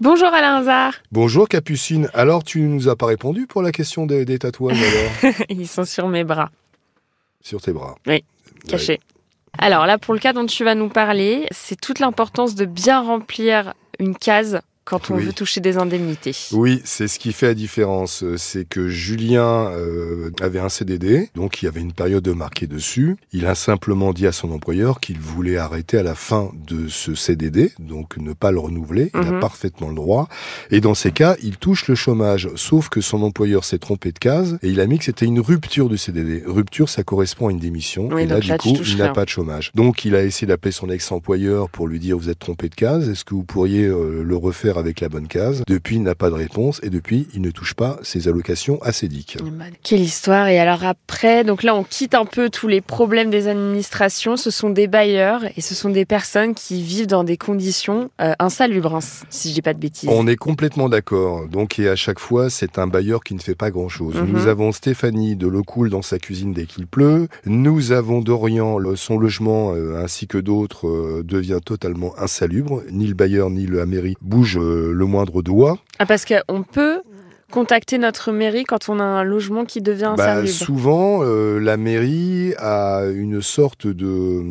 Bonjour Alain Hazard. Bonjour Capucine. Alors, tu nous as pas répondu pour la question des, des tatouages alors? Ils sont sur mes bras, Sur tes bras. Oui, cachés. Alors là, pour le cas dont tu vas nous parler, c'est toute l'importance de bien remplir une case quand on Oui. veut toucher des indemnités. Oui, c'est ce qui fait la différence. Euh, C'est que Julien euh, avait un CDD, donc il y avait une période marquée dessus. Il a simplement dit à son employeur qu'il voulait arrêter à la fin de ce CDD, donc ne pas le renouveler. Il Mhm. a parfaitement le droit. Et dans ces cas, il touche le chômage, sauf que son employeur s'est trompé de case et il a mis que c'était une rupture du CDD. Rupture, ça correspond à une démission. Oui, et là, du là, coup, il n'a pas de chômage. Donc, il a essayé d'appeler son ex-employeur pour lui dire vous êtes trompé de case. Est-ce que vous pourriez euh, le refaire avec la bonne case Depuis, il n'a pas de réponse et depuis, il ne touche pas ses allocations acédiques. Quelle histoire Et alors après, donc là on quitte un peu tous les problèmes des administrations. Ce sont des bailleurs et ce sont des personnes qui vivent dans des conditions euh, insalubres, si je dis pas de bêtises. On est complètement d'accord. Donc, et à chaque fois, c'est un bailleur qui ne fait pas grand-chose. Mhm. Nous avons Stéphanie de l'eau coule dans sa cuisine dès qu'il pleut. Nous avons Dorian, son logement euh, ainsi que d'autres euh, devient totalement insalubre. Ni le bailleur ni la mairie bougent le moindre doigt. Ah, parce qu'on peut contacter notre mairie quand on a un logement qui devient Bah, insalubre. souvent, euh, la mairie a une sorte de,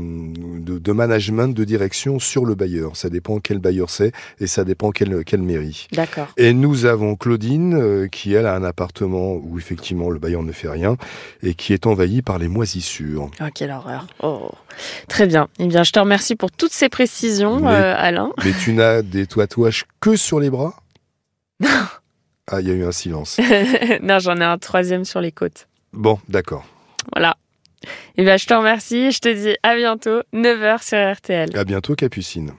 de, de management, de direction sur le bailleur. Ça dépend quel bailleur c'est et ça dépend quelle, quelle mairie. D'accord. Et nous avons Claudine euh, qui, elle, a un appartement où effectivement le bailleur ne fait rien et qui est envahi par les moisissures. Oh, quelle horreur. Oh. Très bien. Eh bien, je te remercie pour toutes ces précisions, Mais- euh, Alain. Mais tu n'as des tatouages que sur les bras? Ah, il y a eu un silence. non, j'en ai un troisième sur les côtes. Bon, d'accord. Voilà. Eh bien, je te remercie. Je te dis à bientôt, 9h sur RTL. À bientôt, Capucine.